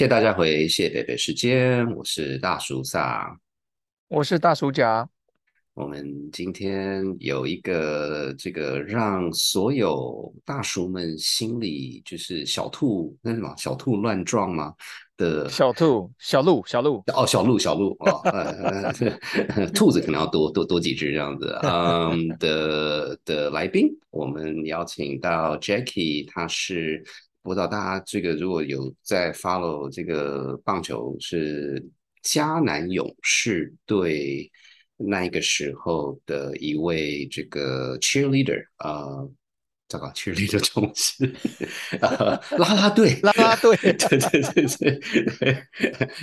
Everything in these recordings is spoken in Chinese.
谢谢大家回谢北北时间，我是大叔萨，我是大叔甲。我们今天有一个这个让所有大叔们心里就是小兔那什么小兔乱撞吗？的小兔小鹿小鹿哦小鹿小鹿哦呃 兔子可能要多多多几只这样子嗯的的来宾，我们邀请到 Jackie，他是不知道大家这个如果有在 follow 这个棒球是迦南勇士队。那一个时候的一位这个 cheerleader 啊，糟糕，cheerleader 中是呃拉拉队，拉拉队，对对对对，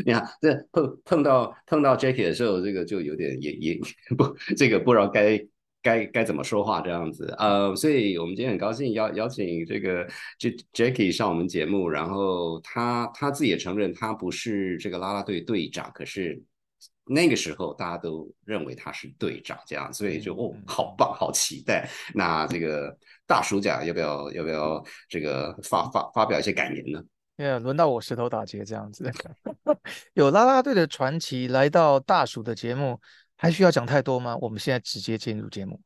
你看这碰碰到碰到 Jackie 的时候，这个就有点也也 不这个不知道该该该怎么说话这样子呃，所以我们今天很高兴邀邀请这个 J Jackie 上我们节目，然后他他自己也承认他不是这个啦啦队队长，可是。那个时候大家都认为他是队长，这样，所以就哦，好棒，好期待。那这个大暑假要不要要不要这个发发发表一些感言呢？呃，轮到我石头打劫这样子，有啦啦队的传奇来到大暑的节目，还需要讲太多吗？我们现在直接进入节目。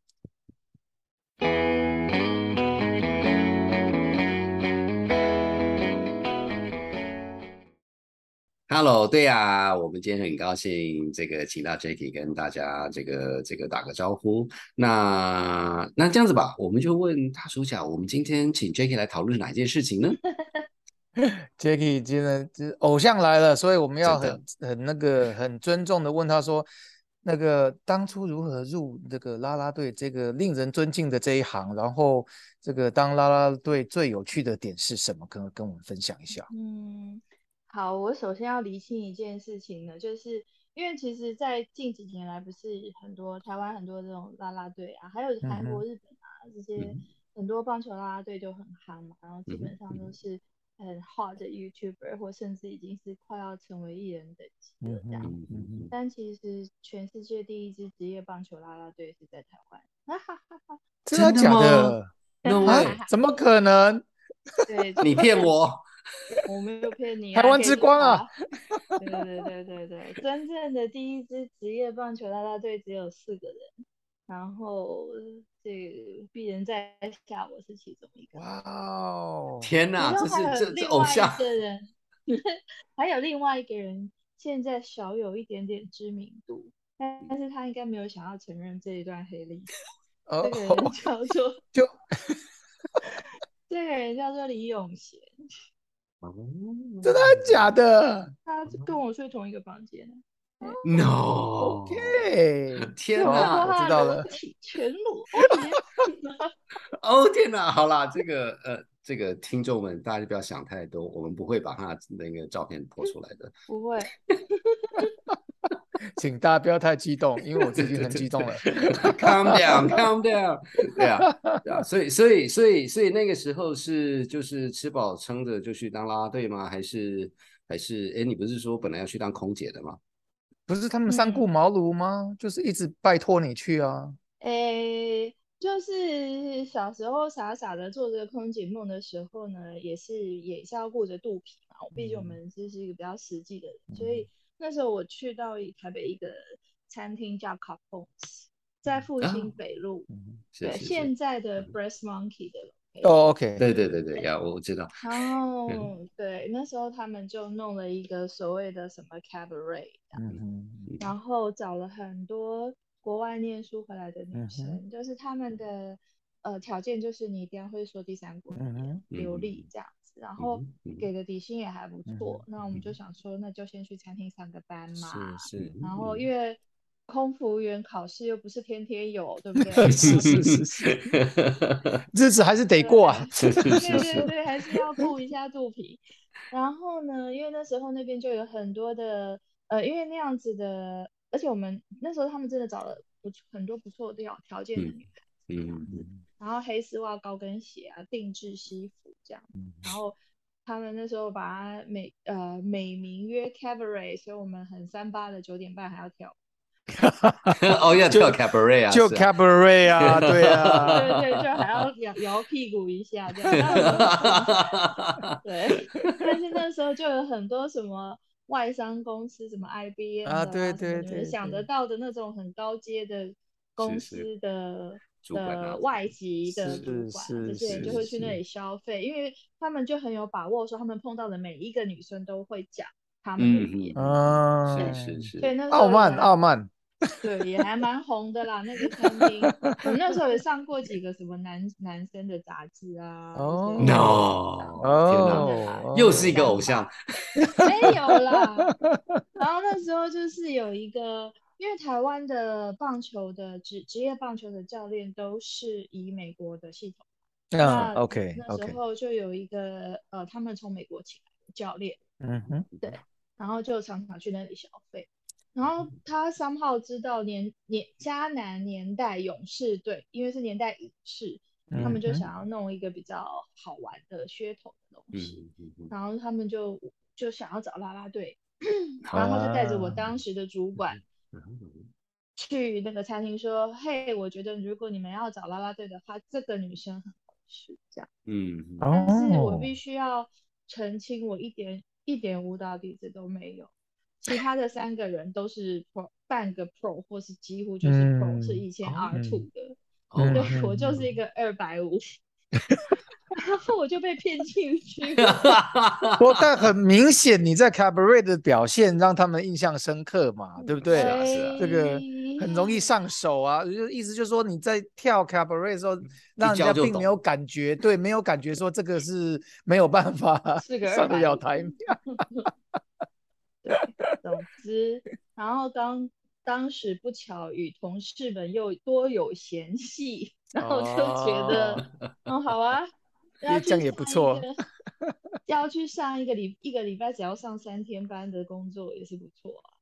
Hello，对呀，我们今天很高兴，这个请到 Jackie 跟大家这个这个打个招呼。那那这样子吧，我们就问大叔讲，我们今天请 Jackie 来讨论哪件事情呢？Jackie 今天偶像来了，所以我们要很很那个很尊重的问他说，那个当初如何入这个啦啦队这个令人尊敬的这一行，然后这个当啦啦队最有趣的点是什么？跟跟我们分享一下。嗯。好，我首先要厘清一件事情呢，就是因为其实，在近几年来，不是很多台湾很多这种啦啦队啊，还有韩国、日本啊这些很多棒球啦啦队就很夯嘛，然后基本上都是很 hot 的 YouTuber，或甚至已经是快要成为艺人等级的这样。但其实全世界第一支职业棒球啦啦队是在台湾，哈哈哈！真的假的？怎么可能？对，你骗我。我没有骗你，台湾之光啊！对对对对对，真正的第一支职业棒球啦啦队只有四个人，然后这鄙人在下，我是其中一个。哇哦！天哪，这是这这偶像的人，还有另外一个人，现在小有一点点知名度，但但是他应该没有想要承认这一段黑历史。这个人叫做 就，这个人叫做李永贤。哦，真的假的？他跟我睡同一个房间。No，OK，天哪，我知道了，全裸。哦天哪，好啦，这个呃，这个听众们，大家就不要想太多，我们不会把他那个照片播出来的。不会。请大家不要太激动，因为我最近很激动了。Calm down, calm down。对啊，对啊，所以，所以，所以，所以那个时候是就是吃饱撑着就去当啦啦队吗？还是还是？哎，你不是说本来要去当空姐的吗？不是他们三顾茅庐吗？就是一直拜托你去啊。哎，就是小时候傻傻的做这个空姐梦的时候呢，也是也是要顾着肚皮嘛。毕竟我们就是一个比较实际的人，所以。那时候我去到台北一个餐厅叫 c a p o n s 在复兴北路，对，现在的 Breast Monkey 的。哦，OK，对对对对，呀，我知道。哦，对，那时候他们就弄了一个所谓的什么 Cabaret，嗯然后找了很多国外念书回来的女生，就是他们的呃条件就是你一定要会说第三国语言，流利这样子。然后给的底薪也还不错，那我们就想说，那就先去餐厅上个班嘛。是是。然后因为空服务员考试又不是天天有，对不对？是是是是。日子还是得过啊。对对对，还是要顾一下肚皮。然后呢，因为那时候那边就有很多的，呃，因为那样子的，而且我们那时候他们真的找了不很多不错的条条件的女孩。嗯嗯。然后黑丝袜、高跟鞋啊，定制西服这样。然后他们那时候把它美呃美名曰 Cabaret，所以我们很三八的九点半还要跳。哦，要跳 cabaret 啊，就 cabaret 啊，对啊，对对，就还要摇摇屁股一下这样。对，但是那时候就有很多什么外商公司，什么 IBM 啊，对对对，想得到的那种很高阶的公司的的外籍的主管，这些人就会去那里消费，因为他们就很有把握，说他们碰到的每一个女生都会讲他们的语言。嗯，是是是。对，那傲慢傲慢。对，也还蛮红的啦。那个餐厅，我那时候也上过几个什么男男生的杂志啊。哦，no，哦，又是一个偶像。没有啦。然后那时候就是有一个，因为台湾的棒球的职职业棒球的教练都是以美国的系统。那 OK，那时候就有一个呃，他们从美国请来的教练。嗯哼。对，然后就常常去那里消费。然后他三号知道年年迦南年代勇士队，因为是年代影视，他们就想要弄一个比较好玩的噱头的东西，然后他们就就想要找啦啦队，然后就带着我当时的主管去那个餐厅说：“嘿，我觉得如果你们要找啦啦队的话，这个女生很合适。”这样，嗯，但是我必须要澄清，我一点一点舞蹈底子都没有。其他的三个人都是 pro 半个 pro 或是几乎就是 pro，是以前 R two 的，对我就是一个二百五，然后我就被骗进去了。不，但很明显你在 cabaret 的表现让他们印象深刻嘛，对不对？是啊这个很容易上手啊，就意思就是说你在跳 cabaret 的时候，让人家并没有感觉，对，没有感觉说这个是没有办法上得了台面。对，总之，然后当当时不巧与同事们又多有嫌隙，然后就觉得，嗯，好啊，这样也不错，要去上一个礼一个礼拜只要上三天班的工作也是不错啊，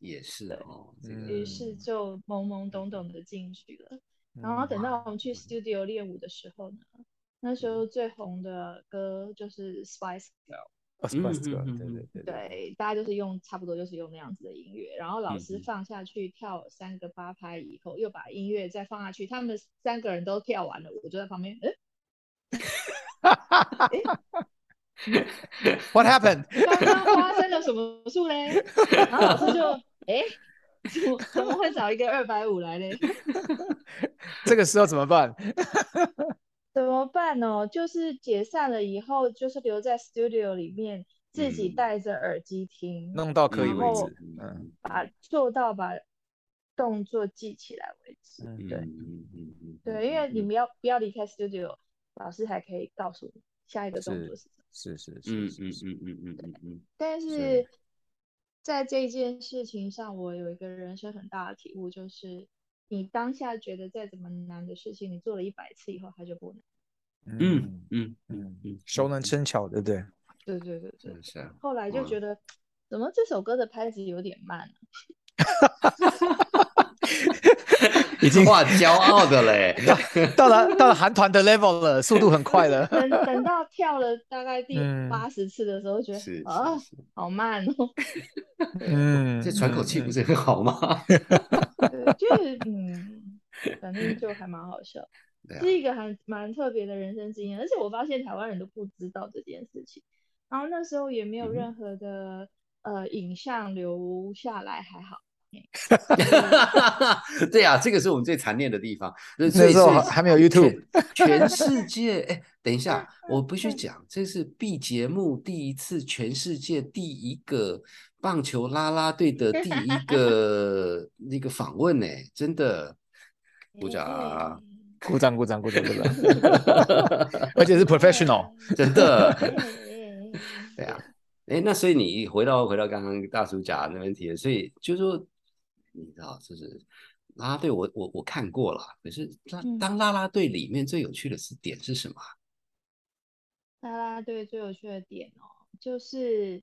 也是哦，于是就懵懵懂懂的进去了，然后等到我们去 studio 练舞的时候呢，那时候最红的歌就是 Spice Girl。对对对对，大家就是用差不多就是用那样子的音乐，然后老师放下去跳三个八拍以后，又把音乐再放下去，他们三个人都跳完了，我就在旁边，哎，What happened？刚刚发生了什么事嘞？然后老师就，哎，怎怎么会找一个二百五来嘞？这个时候怎么办？怎么办呢？就是解散了以后，就是留在 studio 里面，自己戴着耳机听，弄到可以为止，嗯，把做到把动作记起来为止。对，对，因为你们要不要离开 studio，老师还可以告诉你下一个动作是什么。是是是，嗯嗯嗯嗯嗯嗯。但是在这件事情上，我有一个人生很大的体悟，就是。你当下觉得再怎么难的事情，你做了一百次以后，它就不难。嗯嗯嗯嗯，熟能生巧，对不对？对对对对，是。后来就觉得，怎么这首歌的拍子有点慢呢？已经哇，骄傲的嘞，到了到了韩团的 level 了，速度很快了。等等到跳了大概第八十次的时候，觉得啊，好慢哦。嗯，这喘口气不是很好吗？就是嗯，反正就还蛮好笑，是一个很蛮特别的人生经验。而且我发现台湾人都不知道这件事情，然后那时候也没有任何的呃影像留下来，还好。对呀，这个是我们最残念的地方。那时候还没有 YouTube，全世界哎，等一下，我必须讲，这是 B 节目第一次，全世界第一个棒球啦啦队的第一个 那个访问呢，真的，鼓掌，鼓掌，鼓掌，鼓掌，鼓掌，而且是 professional，真的。对啊，哎，那所以你回到回到刚刚大叔讲的问题，所以就说。你知道，就是啦啦队，我我我看过了。可是，当当啦啦队里面最有趣的是点是什么？啦啦队最有趣的点哦，就是，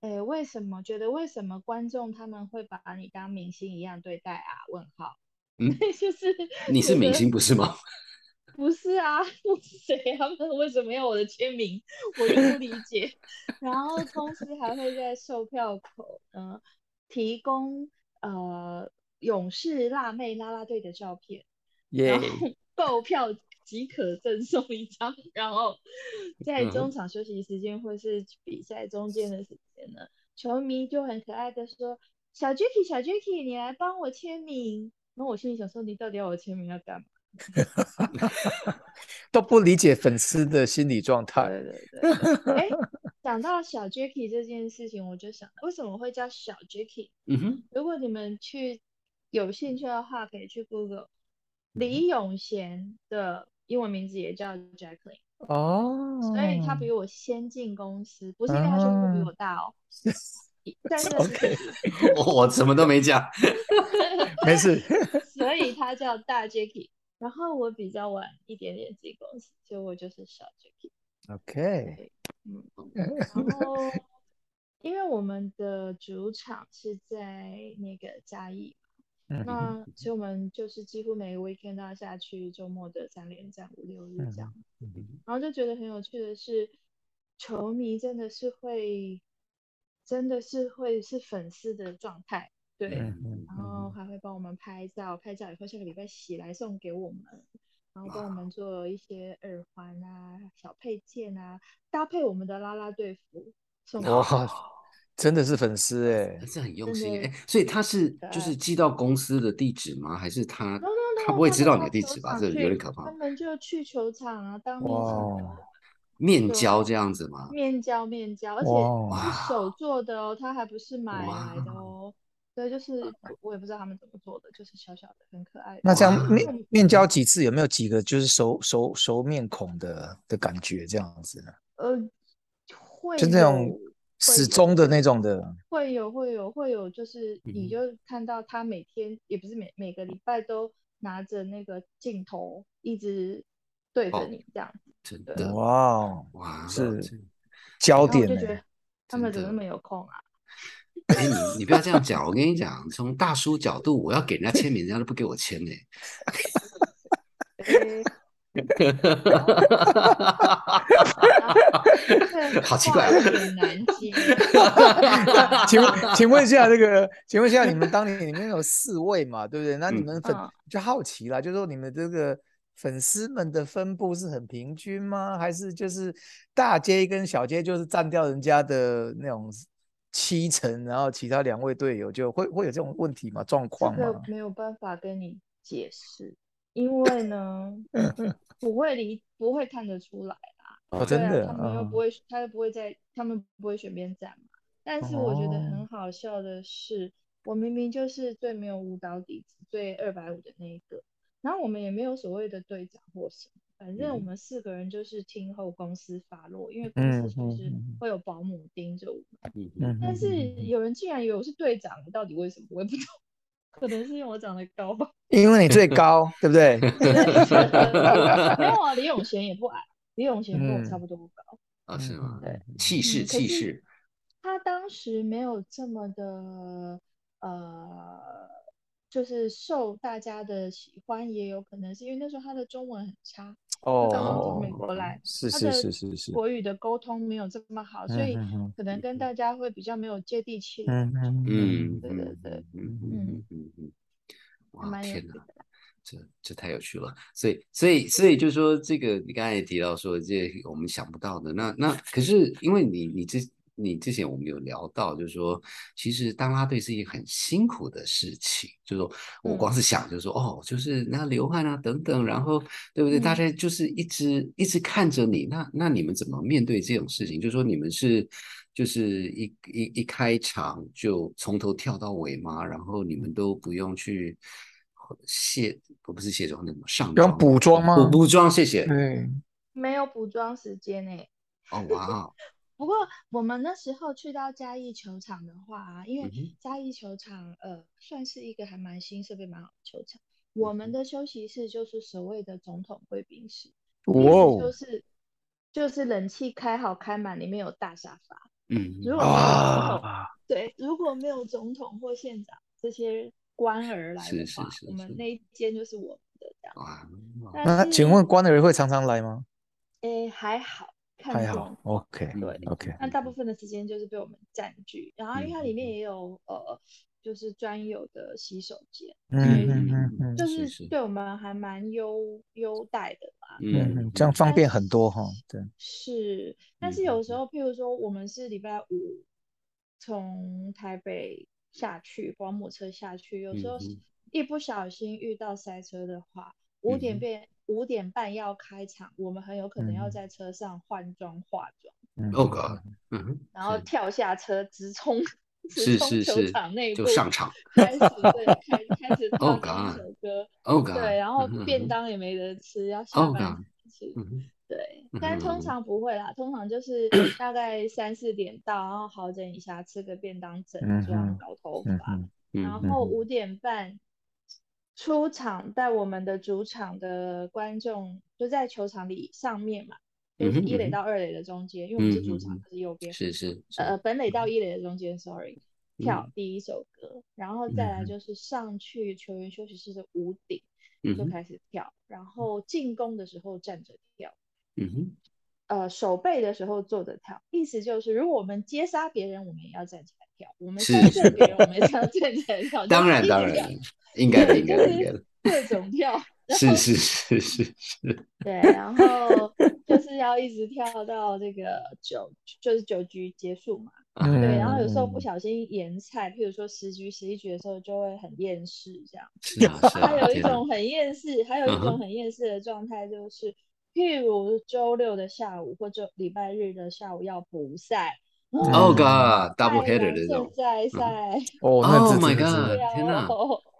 哎，为什么觉得为什么观众他们会把你当明星一样对待啊？问号。嗯，就是你是明星不是吗？不是啊，不是谁？他们为什么要我的签名？我就不理解。然后同时还会在售票口，嗯，提供。呃，勇士辣妹啦啦队的照片，耶然后 购票即可赠送一张，然后在嗯中场休息时间或是比赛中间的时间呢，球迷就很可爱的说：“小 Jacky，小 Jacky，你来帮我签名。”然后我心里想说：“你到底要我签名要干嘛 都不理解粉丝的心理状？”态。对对对对。哎，讲到小 Jacky 这件事情，我就想为什么会叫小 Jacky？嗯哼，如果你们去有兴趣的话，可以去 Google 李永贤的英文名字也叫 Jacqueline。哦，所以他比我先进公司，不是因为他胸部比我大哦，但是 OK 我 我什么都没讲。没事。所以他叫大 Jacky。然后我比较晚一点点进公司，所以我就是小 Jacky。OK，嗯，然后因为我们的主场是在那个嘉义嘛，嗯那所以我们就是几乎每个 weekend 都要下去，周末的三连战五六日这样。然后就觉得很有趣的是，球迷真的是会，真的是会是粉丝的状态，对，然后还会帮我们拍照，拍照以后下个礼拜洗来送给我们，然后帮我们做一些耳环啊、小配件啊，搭配我们的啦啦队服送真的是粉丝哎但。是很用心哎，所以他是就是寄到公司的地址吗？还是他 No, no, no, 他不会知道你的地址吧？这有点可怕他。们就去球场啊，当面。面交这样子吗？面交面交，而且哇是手做的哦，他还不是买哇来的哦。对，就是我我也不知道他们怎么做的，就是小小的，很可爱的。那这样面面交几次，有没有几个就是熟熟熟面孔的的感觉这样子呢？呃，会就那种始终的那种的。会有会有会有，就是你嗯就看到他每天也不是每每个礼拜都拿着那个镜头一直对着哦你这样子，对真的哇哦，哇，是焦点呢然后我就觉。得他们怎么那么有空啊？哎，你你不要这样讲，我跟你讲，从大叔角度，我要给人家签名，人家都不给我签呢。诶这好奇怪话有点难接。请问，请问一下，那个，请问一下，你们当年里面有四位嘛，对不对？那你嗯们粉嗯就好奇啦，就是说你们这个粉丝们的分布是很平均吗？还是就是大街跟小街就是占掉人家的那种七成，然后其他两位队友就会会有这种问题吗？状况吗？个没有办法跟你解释，因为呢，不会理不会看得出来啦。真的，嗯他们又不会，他又不会在，他们不会选边站嘛。但是我觉得哦很好笑的是，我明明就是最没有舞蹈底子、最二百五的那一个，然后我们也没有所谓的队长或什么，反正我嗯们四个人就是听候公司发落，因为公嗯司就是嗯嗯会有保姆盯着我们。但是有人竟然以为我是队长，到底为什么我也不懂，可能是因为我长得高吧。因为你最高，对不对？没有啊，李永贤也不矮，李永贤跟我差嗯不多高。啊，是吗？对，气势气势，他当时没有这么的呃，就是受大家的喜欢，也有可能是因为那时候他的中文很差，他刚刚从美哦，国来，是是是是是，国语的沟通没有这么好，所以可能跟大家会比较没有接地气嗯。嗯嗯，对对对嗯嗯嗯嗯嗯，哇，天哪！这这太有趣了，所以所以所以就说这个，你刚才也提到说这我们想不到的，那那可是因为你你之你之前我们有聊到，就是说其实当拉队是一个很辛苦的事情，就是说我光是想就是说、哦，就是那流汗啊等等，然后对不对？大嗯家就是一直一直看着你，那那你们怎么面对这种事情？就是说你们是就是一一一开场就从头跳到尾吗？然后你们都不用去。卸我不是卸妆，那什么上不用妆补妆吗补补妆，谢谢。对，没有补妆时间呢、哦哇，不过我们那时候去到嘉义球场的话啊，因为嘉义球场呃算是一个还蛮新设备蛮好的球场，我们的休息室就是所谓的总统贵宾室，哇哦。就是就是冷气开好开满，里面有大沙发。嗯，如果没有总统，啊，对，如果没有总统或县长这些官儿来的话，是是我们那一间就是我们的这样。那请是问官儿会常常来吗？诶还好，看还好，OK 对 OK，那大部分的时间就是被我们占据，然后因为它里面也有呃，就是专有的洗手间，嗯嗯嗯嗯，就是对我们还蛮优优待的吧。嗯嗯，这样方便很多哈。对，是，但是有时候，譬如说我们是礼拜五从台北下去，保姆车下去，有时候一不小心遇到塞车的话，五点变五点半要开场，我们很有可能要在车上换装化妆。哦哥，嗯，然后跳下车直冲，是是是，就上场，开始。对开开始唱一首歌，哦对，然后便当也没得吃，要下班吃，对，但通常不会啦，通常就是 大概三四点到，然后好整一下，吃个便当，整妆，搞头发，然后五点半出场，在我们的主场的观众就在球场里上面嘛。就是一垒到二垒的中间，因为我们是主场，它是右边。是是。呃，本垒到一垒的中间，sorry，跳第一首歌，然后再来就是上去球员休息室的屋顶，就开始跳，然后进攻的时候站着跳。嗯哼。呃，守备的时候坐着跳，意思就是如果我们接杀别人，我们也要站起来跳；我们杀胜别人，我们也要站起来跳。当然当然，应该的应该的应该的。各种跳。是是是是是。对，然后。就是要一直跳到这个九，就是九局结束嘛。对，然后有时候不小心延菜，譬如说十局、十一局的时候，就会很厌世这样。是啊，还有一种很厌世，还有一种很厌世的状态，就是譬如周六的下午或者礼拜日的下午要补赛。Oh God，double header 这种。在赛。Oh my God！天哪。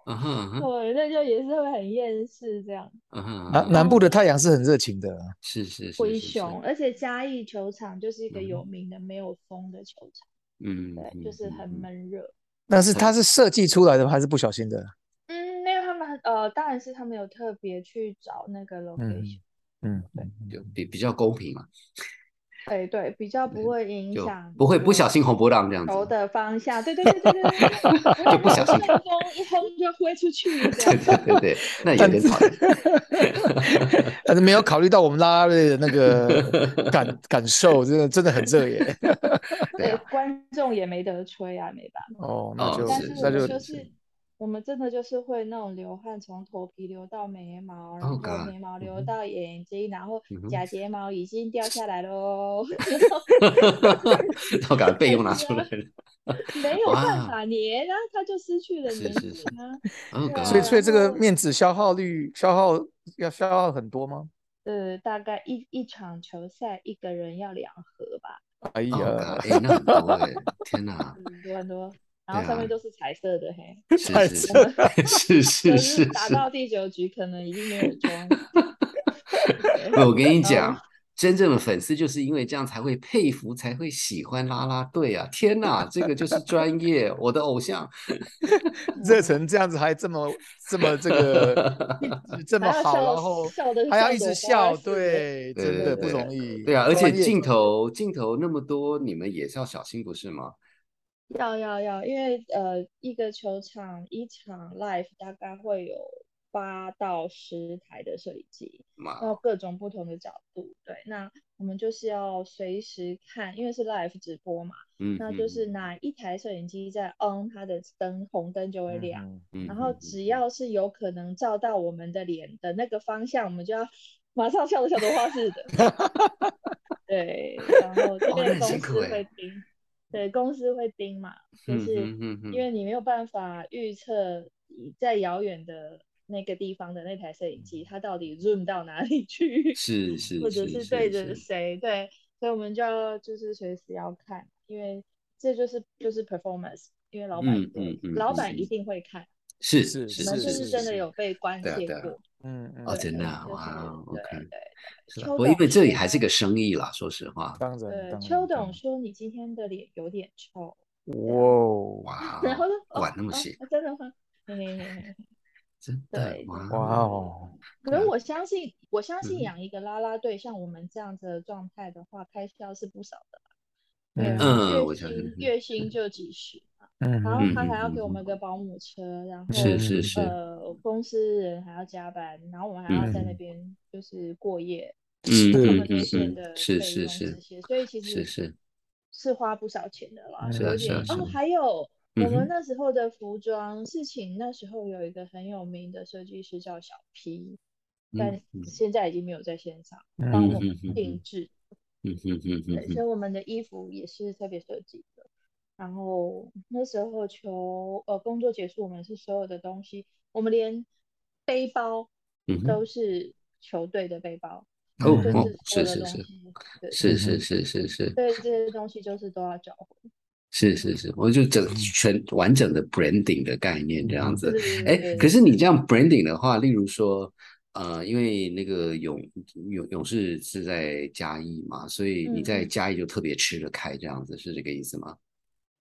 嗯哼，对，那就也是会很厌世这样。嗯哼，南南部的太阳是很热情的，是是是，灰熊，而且嘉义球场就是一个有名的没有风的球场。嗯，对，就是很闷热。但是它是设计出来的还是不小心的？嗯，没有，他们呃，当然是他们有特别去找那个 location。嗯，对，就比比较公平嘛。对对，比较不会影响，不会不小心红波浪这样子。头的方向，对对对对对，就不小心风一轰就挥出去。对对对对，那有点讨厌。但是没有考虑到我们拉拉队的那个感感受，真的真的很热耶。对，观众也没得吹啊，没办法。哦，那就那就是。我们真的就是会那种流汗，从头皮流到眉毛，然后眉毛流到眼睛，然后假睫毛已经掉下来喽。我赶快备用拿出来了。没有办法粘，然后它就失去了粘性啊。所以，所以这个面纸消耗率消耗要消耗很多吗？呃，大概一一场球赛一个人要两盒吧。哎呀，哎，那很多哎，天哪，很多很多。然后上面都是彩色的，嘿，彩色，是 是是，打到第九局可能已经没有装。我跟你讲，真正的粉丝就是因为这样才会佩服，才会喜欢拉拉队啊！天哪，这个就是专业，我的偶像，热成这样子还这么这么这个这么好，然后还要一直笑，对，真的不容易。对啊，而且镜头镜头那么多，你们也是要小心，不是吗？要要要，因为呃，一个球场一场 live 大概会有八到十台的摄影机，然后各种不同的角度。对，那我们就是要随时看，因为是 live 直播嘛，嗯，那就是哪一台摄影机在 on，它的灯红灯就会亮，然后只要是有可能照到我们的脸的那个方向，我们就要马上笑的小朵花似的。对，然后这边公司会盯。对，公司会盯嘛，就是因为你没有办法预测在遥远的那个地方的那台摄影机它到底 zoom 到哪里去，是 是，或者是对着谁，对，所以我们就要就是随时要看，因为这就是就是 performance，因为老板老板一定会看，是是是，是真的有被关切过。嗯嗯哦，真的哇，OK，是吧？我因为这里还是个生意啦，说实话。当然。对，邱董说你今天的脸有点臭。哇哇！然后管那么细？真的吗？真的哇哦！可是我相信，我相信养一个啦啦队，像我们这样子的状态的话，开销是不少的。嗯，月薪月薪就几十。嗯，然后他还要给我们个保姆车，然后是是。是，呃，公司人还要加班，然后我们还要在那边就是过夜，嗯嗯嗯嗯，是是是，所以其实是。是是花不少钱的啦，是是哦，还有。我们那时候的服装是请那时候有一个很有名的设计师叫小 P，但现在已经没有在现场帮我们定制。嗯嗯嗯所以我们的衣服也是特别设计的。然后那时候球呃工作结束，我们是所有的东西，我们连背包都是球队的背包。哦哦，是是是，是是是是是。对这些东西就是都要交回。是是是，我就整全完整的 branding 的概念这样子。哎，可是你这样 branding 的话，例如说，呃，因为那个勇勇勇士是在嘉义嘛，所以你在嘉义就特别吃得开，这样子是这个意思吗？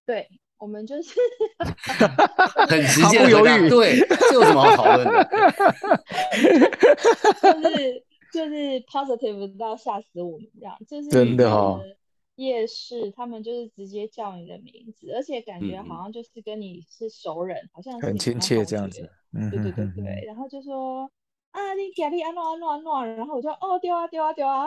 对，我们就是 很直接的犹豫，对，这有什么好讨论的？就是就是 positive 到吓死我们这样，就是真的哈。夜市，他们就是直接叫你的名字，而且感觉好像就是跟你是熟人，好像很亲切这样子。对对对对，然后就说啊，你家里安诺安诺安诺，然后我就哦丢啊丢啊丢啊。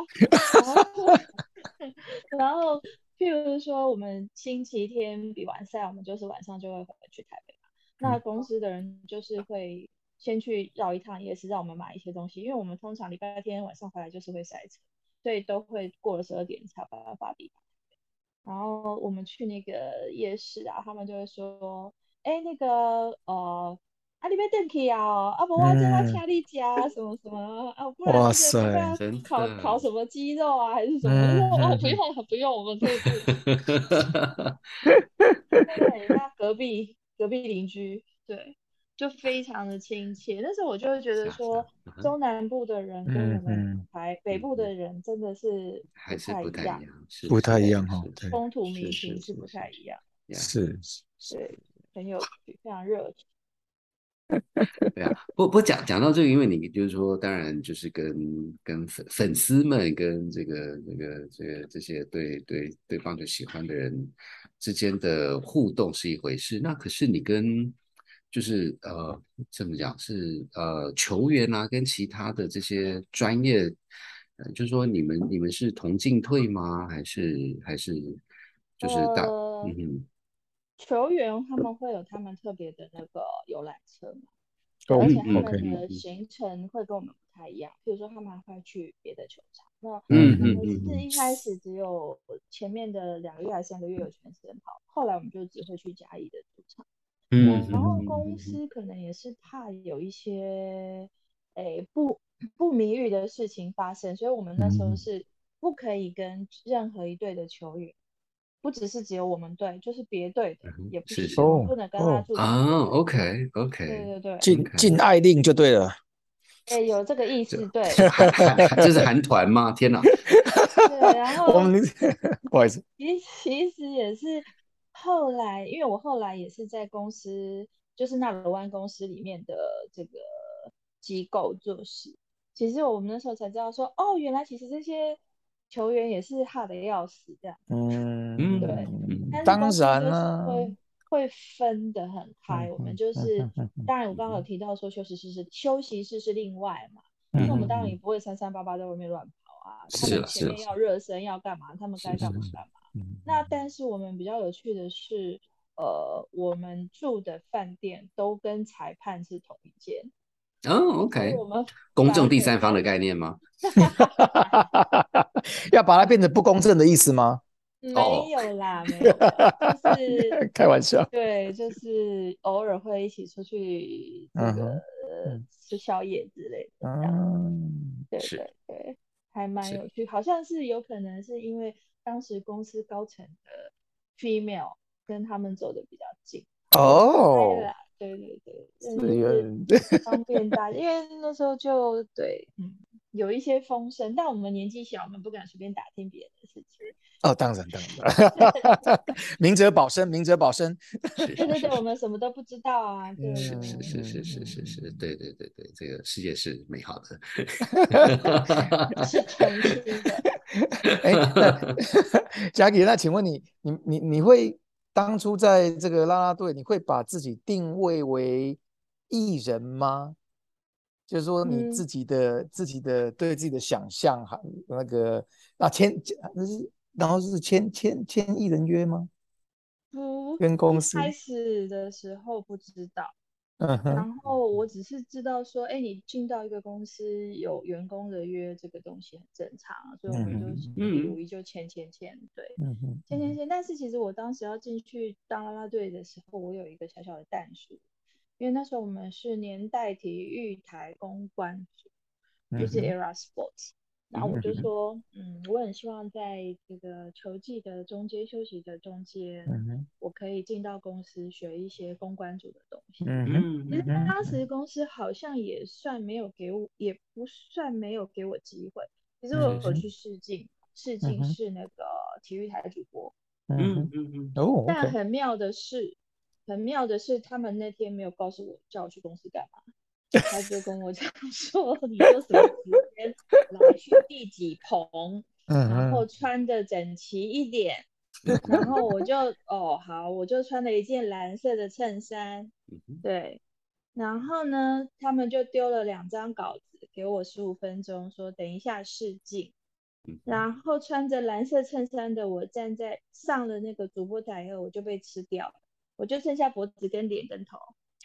然后譬如说我们星期天比完赛，我们就是晚上就会回去台北嘛。那公司的人就是会先去绕一趟夜市，让我们买一些东西，因为我们通常礼拜天晚上回来就是会塞车。所以都会过了十二点才把它发币。然后我们去那个夜市啊，他们就会说，哎，那个呃，啊，你别等去啊，啊不，我叫我请你家什么什么。啊，不然哇塞，烤烤什么鸡肉啊，还是什么？哦，不用不用，我们可以。对，那隔壁隔壁邻居，对。就非常的亲切，但是我就会觉得说，中南部的人跟我们台北部的人真的是还是不太一样，不太一样哈，风土民情是不太一样，是是，对，很有趣，非常热情。对啊，不不讲讲到这个，因为你就是说，当然就是跟跟粉粉丝们跟这个这个这个这些对对对棒球喜欢的人之间的互动是一回事，那可是你跟就是呃，怎么讲是呃，球员啊，跟其他的这些专业，呃，就是说你们你们是同进退吗？还是还是就是大嗯，球员他们会有他们特别的那个游览车嘛，而且他们的行程会跟我们不太一样。比如说他们还会去别的球场，那嗯嗯嗯，是一开始只有前面的两个月还是三个月有全时间跑，后来我们就只会去甲乙的主场。嗯，然后公司可能也是怕有一些诶不不名誉的事情发生，所以我们那时候是不可以跟任何一队的球员，不只是只有我们队，就是别队的也不行，不能跟他住啊。OK OK，对对对，禁禁爱令就对了。哎，有这个意思，对。这是韩团吗？天哪！对，然后我们 不好意思，其其实也是。后来，因为我后来也是在公司，就是纳罗湾公司里面的这个机构做事。其实我们那时候才知道说，哦，原来其实这些球员也是怕的要死这样。嗯，对。当然了，会会分得很开。我们就是，当然我刚刚有提到说休息室是休息室是另外嘛，那我们当然也不会三三八八在外面乱跑啊。他们前面要热身要干嘛？他们该干嘛干嘛。那但是我们比较有趣的是，呃，我们住的饭店都跟裁判是同一间。哦，OK，我们公正第三方的概念吗？要把它变成不公正的意思吗？没有啦，没有，就 是开玩笑。对，就是偶尔会一起出去这个吃宵夜之类的。嗯，对对对，还蛮有趣，好像是有可能是因为。当时公司高层的 female 跟他们走的比较近哦，对，方便大，因为那时候就对，嗯，有一些风声，但我们年纪小，我们不敢随便打听别人的事情。哦，当然当然 明哲保身，明哲保身。对对对，我们什么都不知道啊。是是是是是是是，对对对对，这个世界是美好的。是纯新的。哎，嘉琪，那请问你，你你你会当初在这个啦啦队，你会把自己定位为艺人吗？就是说你自己的自己的对自己的想象，哈，那个啊签那是。然后是签签签艺人约吗？不，跟公司开始的时候不知道。嗯哼，然后我只是知道说，哎，你进到一个公司有员工的约，这个东西很正常，所以我们就嗯一就签签签，对，嗯哼，签签签。但是其实我当时要进去当啦啦队的时候，我有一个小小的淡数，因为那时候我们是年代体育台公关组，就是 Era Sports。然后我就说，嗯，我很希望在这个球季的中间休息的中间，嗯我可以进到公司学一些公关组的东西。嗯嗯，其实当时公司好像也算没有给我，也不算没有给我机会。其实我有去试镜，试镜是那个体育台主播。嗯嗯嗯嗯，哦，但很妙的是，很妙的是，他们那天没有告诉我叫我去公司干嘛。他就跟我讲 说，你就什么时间来去第几棚，然后。穿的整齐一点，然后我就哦好，我就穿了一件蓝色的衬衫，对，然后呢，他们就丢了两张稿子给我十五分钟，说等一下试镜，然后穿着蓝色衬衫的我站在上了那个主播台以后，我就被吃掉了，我就剩下脖子跟脸跟头。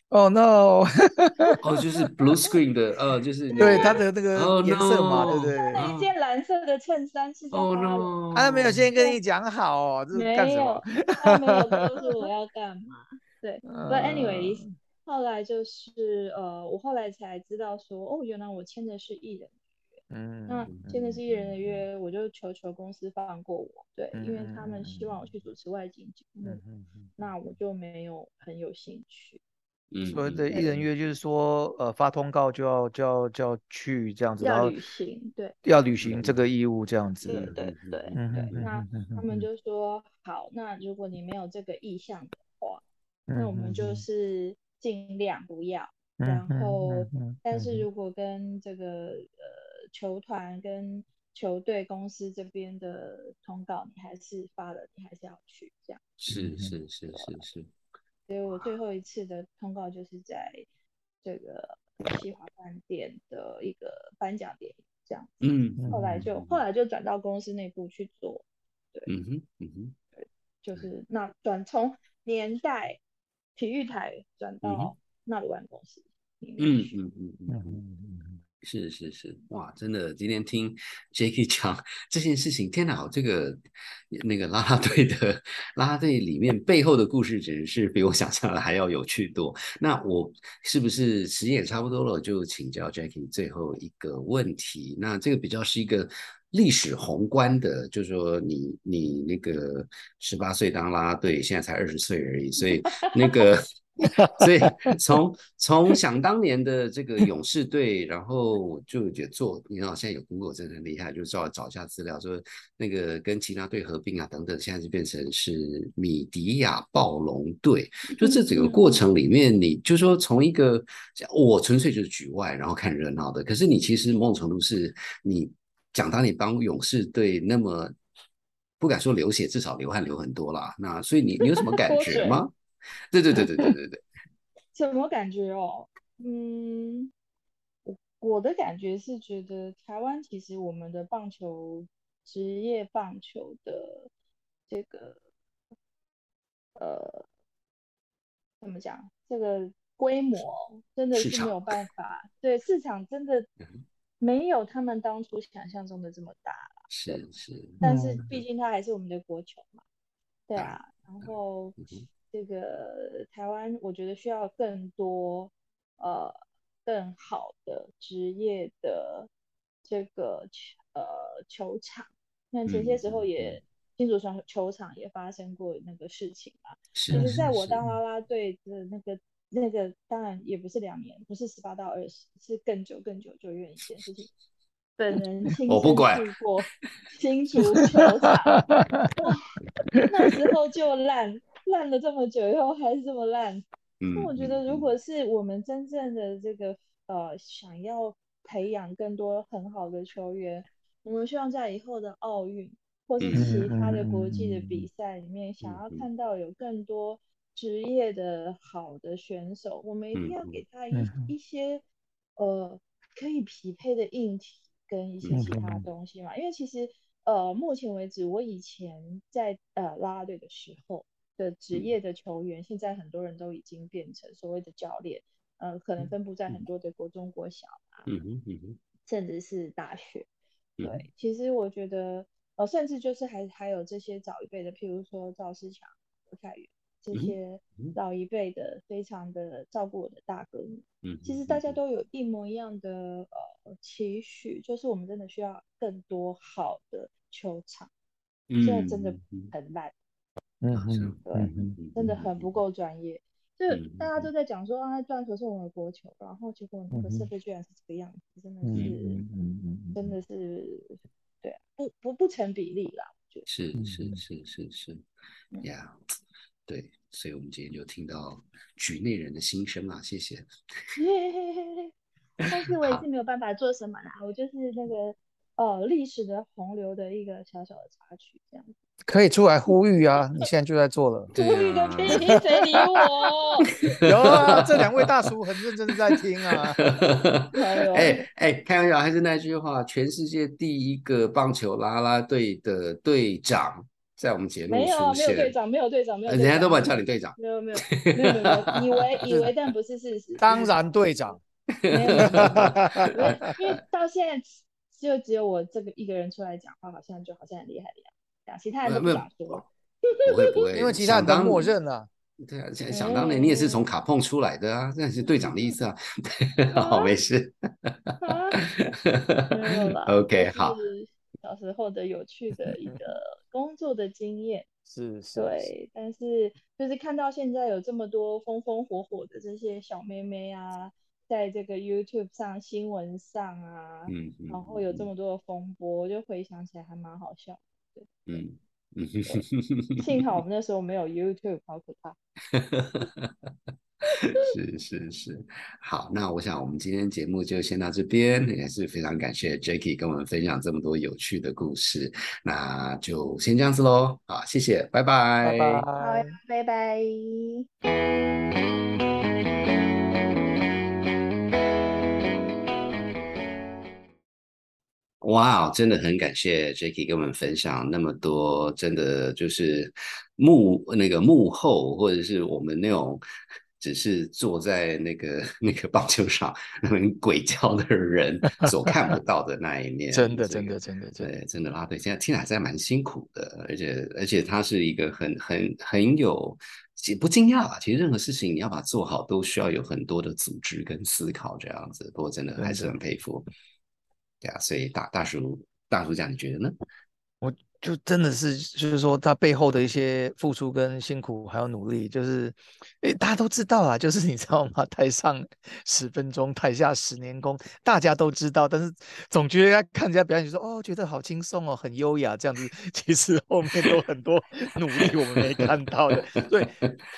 哦 no！哦，就是 blue screen 的，呃，就是对它的那个哦颜色嘛，no 对不对？一件蓝色的衬衫是在哦哈伦 no，他没有先跟你讲好哦，这是没干什么有？，他没有告诉我要干嘛。对嗯，But anyways，后来就是呃，我后来才知道说，哦，原来我签的是艺人。嗯，那签的是艺人的约，我就求求公司放过我，对，因为他们希望我去主持外景节目，嗯嗯那我就没有很有兴趣。嗯，所谓的艺人约就是说，呃，发通告就要就要就要去这样子，要履行，对，要履行这个义务这样子。对对对。那嗯嗯他们就说好，那如果你没有这个意向的话，嗯那我们就是尽量不要。嗯然后嗯嗯，但是如果跟这个呃球团跟球队公司这边的通告你还是发了，你还是要去这样。是是是是是，所以我最后一次的通告就是在这个西华饭店的一个颁奖典礼这样。嗯后来就后来就转到公司内部去做，对嗯哼嗯哼，就是那转从年代体育台转到纳鲁湾公司里面嗯去。嗯嗯嗯。嗯嗯是是是，哇，真的，今天听 Jacky 讲这件事情，天哪，这个那个拉拉队的拉拉队里面背后的故事，简直是比我想象的还要有趣多。那我是不是时间也差不多了，就请教 Jacky 最后一个问题？那这个比较是一个历史宏观的，就是说你你那个十八岁当啦啦队，现在才二十岁而已，所以那个。所以从从想当年的这个勇士队，然后就也做，你知道现在有 Google 真的很厉害，就找找一下资料，说那个跟其他队合并啊等等，现在就变成是米迪亚暴龙队。就这整个过程里面，你就说从一个我纯粹就是局外，然后看热闹的，可是你其实某种程度是你讲当你帮勇士队那么不敢说流血，至少流汗流很多啦。那所以你你有什么感觉 吗？对对对对对对对，什么感觉哦？嗯，我我的感觉是觉得台湾其实我们的棒球职业棒球的这个呃怎么讲？这个规模真的是没有办法，对市场真的没有他们当初想象中的这么大。是是，但是毕竟它还是我们的国球嘛，对啊，然后。这个台湾，我觉得需要更多呃更好的职业的这个呃球场。那前些时候也新竹球球场也发生过那个事情嘛。其实在我当啦啦队的那个那个，当然也不是两年，不是十八到二十，是更久更久久远一件事情。本人亲身去过新竹球场，那时候就烂。烂了这么久以后还是这么烂，那我觉得如果是我们真正的这个呃想要培养更多很好的球员，我们希望在以后的奥运或是其他的国际的比赛里面，想要看到有更多职业的好的选手，我们一定要给。他一一些呃可以匹配的硬体跟一些其他东西嘛，因为其实呃目前为止我以前在呃拉拉队的时候。的职业的球员，现在很多人都已经变成所谓的教练，呃，可能分布在很。多的国中、国小啊，嗯哼嗯哼，甚至是大学。嗯对，其实我觉得，呃，甚至就是还还有这些早一辈的，譬如说赵思强、何凯元这些嗯老一辈的，非常的照顾我的大哥们。嗯，其实大家都有一模一样的呃期许，就是我们真的需要更多好的球场，嗯现在真的嗯很烂，嗯嗯对真的很不够专业。就嗯大家都在讲说啊，撞球是我们的国球，然后结果那个设备居然是这个样子，真的嗯是真的。是对啊，不不不成比例啦，我觉得。是嗯是是是是嗯。呀，对，所以我们今天就听到局内人的心声啊，谢谢。但是我也是没有办法做什么啦，我就是那个呃历史的洪流的一个小小的插曲这样子。可以出来呼吁啊！你 现在就在做了。对呼吁个啊屁，谁理我？有啊，这两位大叔很认真地在听啊。哎哎，开玩笑，还是那句话，全世界第一个棒球啦啦队的队长在我们节目没有，没有队长，没有队长，没有人家都把你叫你队长。没有 没有没有没有，以为以为但不是事实。当然，队长。没有没有没有，因为 到现在就只有我这个一个人出来讲话，好像就好像很厉害的样其他人都不没有敢说。不会不会，因为其他人都默认了。对啊，想想当年你也是从卡碰出来的啊，那是队长的意思啊。好，没事。啊没有啦 OK，好，小时候的有趣的一个 工作的经验。是是，对，但是就是看到现在有这么多风风火火的这些小妹妹啊，在这个 YouTube 上、新闻上啊，嗯嗯，然后有这么多的风波，我就回想起来还蛮好笑。嗯嗯，幸好我们那时候没有 YouTube，好可怕。是是是，好，那我想我们今天节目就先到这边，也是非常感谢 Jacky 跟我们分享这么多有趣的故事，那就先这样子喽，好，谢谢，拜拜，拜好拜。，拜拜。哇，真的很感谢 Jacky 跟我们分享那么多，真的就是幕那个幕后，或者是我们那种只是坐在那个 那个棒球场那边鬼叫的人所看不到的那一面。真的真的真的真的，对，真的拉队现在听起来真的蛮辛苦的，而且而且他是一个很很很有，也不惊讶吧？其实任何事情你要把它做好，都需要有很多的组织跟思考这样子。不过真的还是很佩服。对啊，所以大大叔大叔讲，你觉得呢？我就真的是，就是说他背后的一些付出跟辛苦还有努力，就是，诶，大家都知道啊，就是你知道吗？台上 十分钟，台下十年功，大家都知道，但是总觉得看人家表演就说，哦，觉得好轻松哦，很优雅这样子，其实后面都很多 努力我们没看到的。所以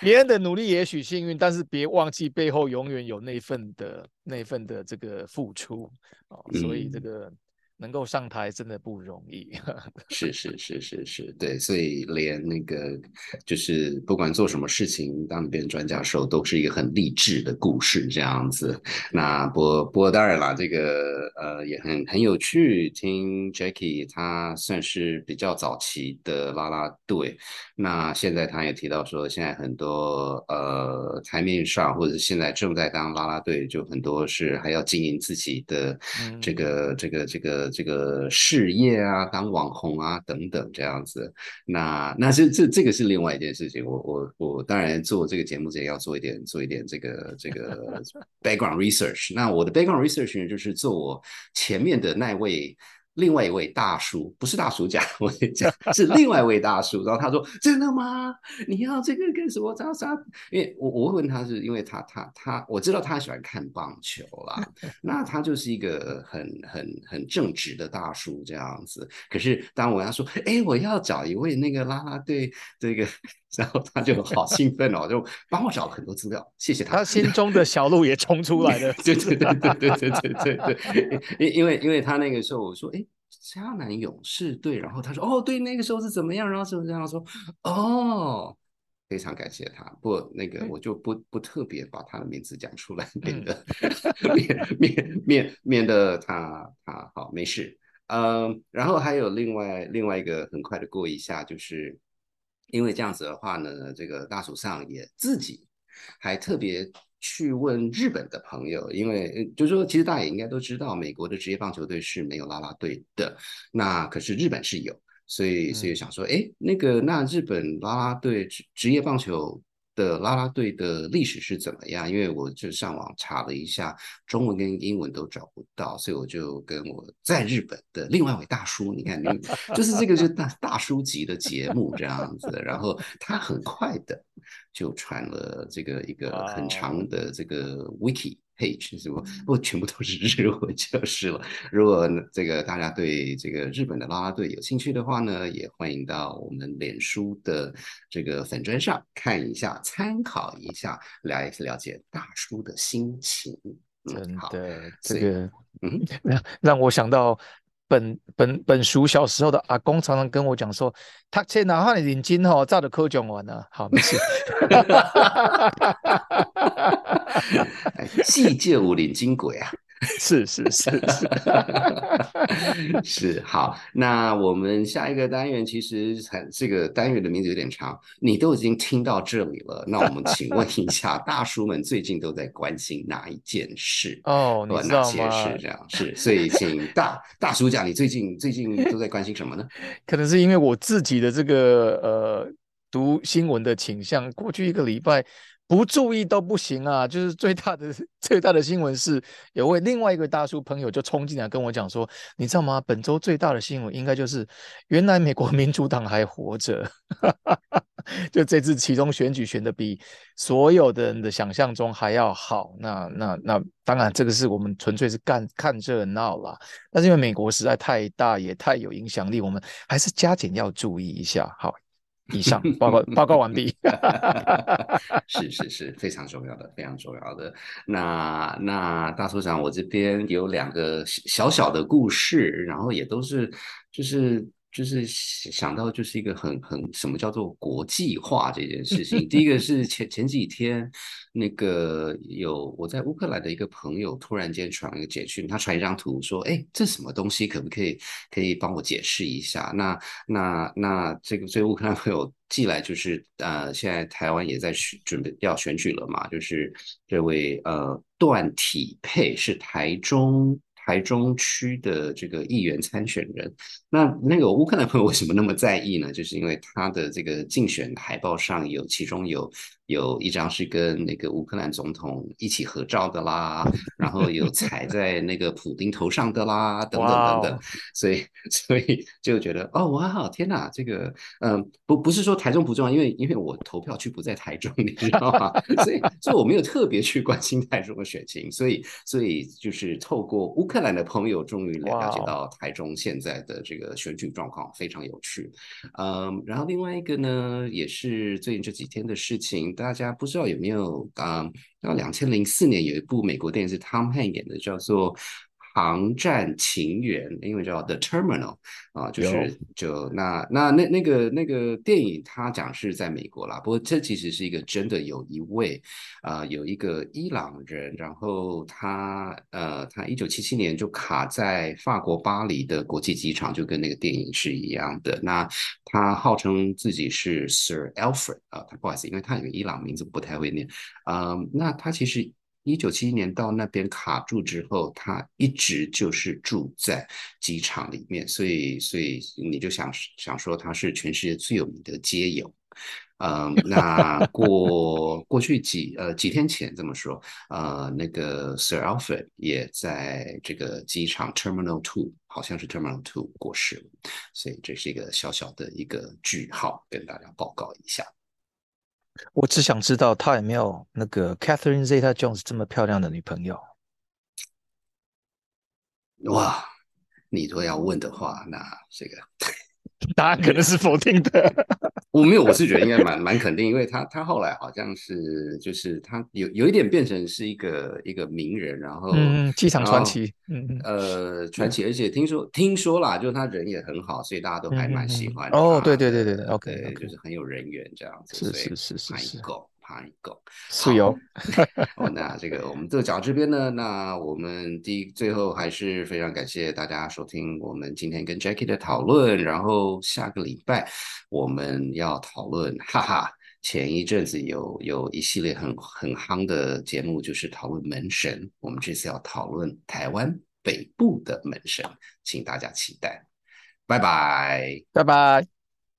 别人的努力也许幸运，但是别忘记背后永远有那份的那份的这个付出哦，所以这嗯个。能够上台真的不容易，是是是是是，对，所以连那个就是不管做什么事情，当你变成专家的时候，都是一个很励志的故事这样子。那不过不过当然啦，这个呃也很很有趣，听 Jackie 他算是比较早期的啦啦队，那现在他也提到说，现在很多呃台面上或者现在正在当啦啦队，就很多是还要经营自己的这嗯个、这个这个这个事业啊，当网红啊等等这样子。那那这这这个是另外一件事情。我我我当然做这个节目之前要做一点做一点这个这个 background research。那我的 background research 呢，就是做我前面的那位。另外一位大叔不是大叔讲，我跟你讲是另外一位大叔。然后他说：“真的吗？你要这个干什么？啥啥？”因为我我会问他，是因为他他他我知道他喜欢看棒球啦，那他就是一个很很很正直的大叔这样子。可是当我跟他说：“哎，我要找一位那个啦啦队这个”，然后他就好兴奋哦，就帮我找了很多资料，谢谢他。他心中的小鹿也冲出来了，对对对对对对对对对，因因为因为他那个时候我说，哎，迦南勇士队，然后他说，哦，对，那个时候是怎么样，然后怎么样，我说，哦，非常感谢他，不那个我就不不特别把他的名字讲出来，免得免免免免得他他好没事，嗯，然后还有另外另外一个很快的过一下就是。因为这样子的话呢，这个大手上也自己还特别去问日本的朋友，因为就是说，其实大家也应该都知道，美国的职业棒球队是没有啦啦队的，那可是日本是有，所以所以想说，哎，那个那日本啦啦队职职业棒球。的啦啦队的历史是怎么样？因为我就上网查了一下，中文跟英文都找不到，所以我就跟我在日本的另外一位大叔，你看，你就是这个就大大叔级的节目这样子，然后他很快的就传了这个一个很长的这个 wiki。Page 是不？不过全部都是日文就是了。如果这个大家对这个日本的啦啦队有兴趣的话呢，也欢迎到我们脸书的这个粉砖上看一下，参考一下，来了解大叔的心情。真的，这个嗯，让 让我想到。本本本叔小时候的阿公常常跟我讲说，他切哪怕你领金吼，照着科讲完了，好没事。细借五领金鬼啊！是是是是 是好，那我们下一个单元其实很这个单元的名字有点长，你都已经听到这里了，那我们请问一下，大叔们最近都在关心哪一件事？哦，你知道吗？是这样，是，所以请大大叔讲，你最近最近都在关心什么呢？可能是因为我自己的这个呃读新闻的倾向，过去一个礼拜。不注意都不行啊！就是最大的 最大的新闻是，有位另外一个大叔朋友就冲进来跟我讲说：“你知道吗？本周最大的新闻应该就是原来美国民主党还活着，就这次其中选举选的比所有的人的想象中还要好。那那那当然，这个是我们纯粹是干看热闹啦。但是因为美国实在太大，也太有影响力，我们还是加紧要注意一下。好。”以上报告报告完毕，是是是非常重要的，非常重要的。那那大所长，我这边有两个小小的故事，然后也都是就是。就是想到就是一个很很什么叫做国际化这件事情。第一个是前前几天那个有我在乌克兰的一个朋友突然间传了一个简讯，他传一张图说：“哎，这什么东西？可不可以可以帮我解释一下？”那那那这个这个乌克兰朋友寄来就是呃，现在台湾也在选准备要选举了嘛，就是这位呃段体配是台中。台中区的这个议员参选人，那那个乌克兰朋友为什么那么在意呢？就是因为他的这个竞选海报上有，其中有。有一张是跟那个乌克兰总统一起合照的啦，然后有踩在那个普丁头上的啦，等等等等，所以所以就觉得哦哇，天哪，这个嗯不不是说台中不重要，因为因为我投票区不在台中，你知道吗？所以所以我没有特别去关心台中的选情，所以所以就是透过乌克兰的朋友，终于了解到台中现在的这个选举状况非常有趣，嗯，然后另外一个呢，也是最近这几天的事情。大家不知道有没有啊？到两千零四年有一部美国电影是 Tom Hanks 演的，叫做。航站情缘，英文叫 The Terminal 啊，就是就那那那那个那个电影，它讲是在美国啦。不过这其实是一个真的，有一位啊，有一个伊朗人，然后他呃，他一九七七年就卡在法国巴黎的国际机场，就跟那个电影是一样的。那他号称自己是 Sir Alfred 啊，他不好意思，因为他有个伊朗名字不太会念啊。那他其实。一九七一年到那边卡住之后，他一直就是住在机场里面，所以所以你就想想说他是全世界最有名的街友，嗯，那 过过去几呃几天前这么说，呃，那个 Sir Alfred 也在这个机场 Terminal Two，好像是 Terminal Two 过世了，所以这是一个小小的一个句号，跟大家报告一下。我只想知道他有没有那个 Catherine Zeta-Jones 这么漂亮的女朋友。哇，你如果要问的话，那这个。答案可能是否定的，我没有，我是觉得应该蛮蛮肯定，因为他他后来好像是就是他有有一点变成是一个一个名人，然后嗯，机场传奇，嗯嗯，呃，传奇，而且听说听说啦，就是他人也很好，所以大家都还蛮喜欢哦，对对对对对，OK，就是很有人缘这样子，是是是是是，拍狗。是有。哦，那这个我们就讲这边呢，那我们第最后还是非常感谢大家收听我们今天跟 Jackie 的讨论，然后下个礼拜我们要讨论，哈哈。前一阵子有有一系列很很夯的节目，就是讨论门神。我们这次要讨论台湾北部的门神，请大家期待。拜拜，拜拜。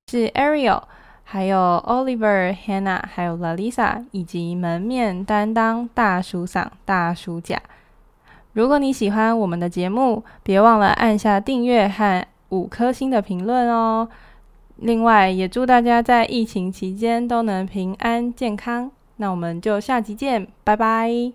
是 Ariel，还有 Oliver、Hannah，还有 Lalisa，以及门面担当大叔嗓、大叔甲。如果你喜欢我们的节目，别忘了按下订阅和五颗星的评论哦。另外，也祝大家在疫情期间都能平安健康。那我们就下集见，拜拜。